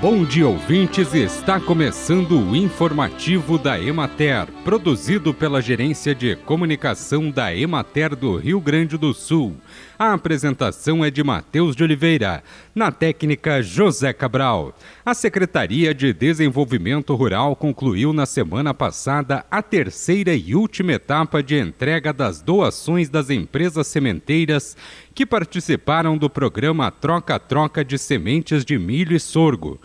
Bom dia, ouvintes! Está começando o informativo da Emater, produzido pela Gerência de Comunicação da Emater do Rio Grande do Sul. A apresentação é de Matheus de Oliveira, na técnica José Cabral. A Secretaria de Desenvolvimento Rural concluiu na semana passada a terceira e última etapa de entrega das doações das empresas sementeiras que participaram do programa Troca-Troca de Sementes de Milho e Sorgo.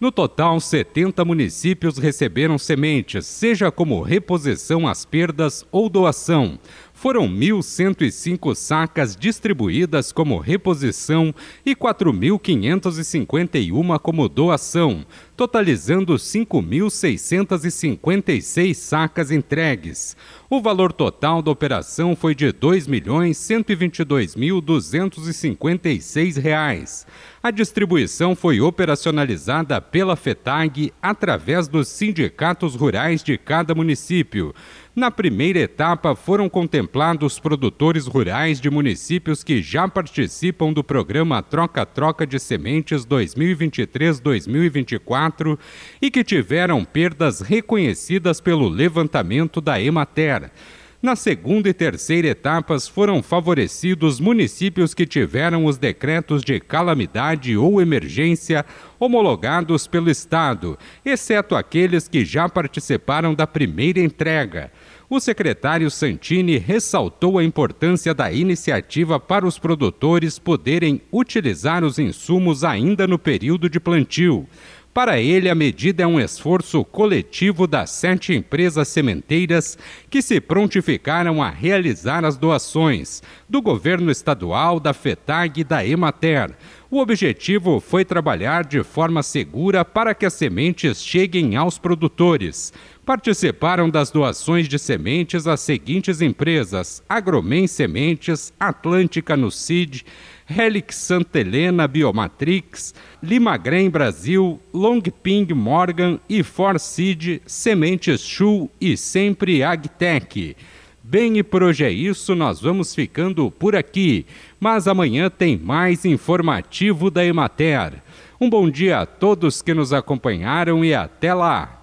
No total, 70 municípios receberam sementes, seja como reposição às perdas ou doação foram 1.105 sacas distribuídas como reposição e 4.551 como doação, totalizando 5.656 sacas entregues. O valor total da operação foi de R$ 2.122.256. A distribuição foi operacionalizada pela FETAG através dos sindicatos rurais de cada município. Na primeira etapa, foram contemplados produtores rurais de municípios que já participam do programa Troca-Troca de Sementes 2023-2024 e que tiveram perdas reconhecidas pelo levantamento da Emater. Na segunda e terceira etapas foram favorecidos municípios que tiveram os decretos de calamidade ou emergência homologados pelo Estado, exceto aqueles que já participaram da primeira entrega. O secretário Santini ressaltou a importância da iniciativa para os produtores poderem utilizar os insumos ainda no período de plantio. Para ele, a medida é um esforço coletivo das sete empresas sementeiras que se prontificaram a realizar as doações do governo estadual, da FETAG e da Emater. O objetivo foi trabalhar de forma segura para que as sementes cheguem aos produtores. Participaram das doações de sementes as seguintes empresas: Agromen Sementes, Atlântica no CID, Helix Santa Helena Biomatrix, Limagrém Brasil, Longping Morgan e Forseed Sementes Chu e sempre Agtech. Bem, e por hoje é isso, nós vamos ficando por aqui. Mas amanhã tem mais informativo da Emater. Um bom dia a todos que nos acompanharam e até lá!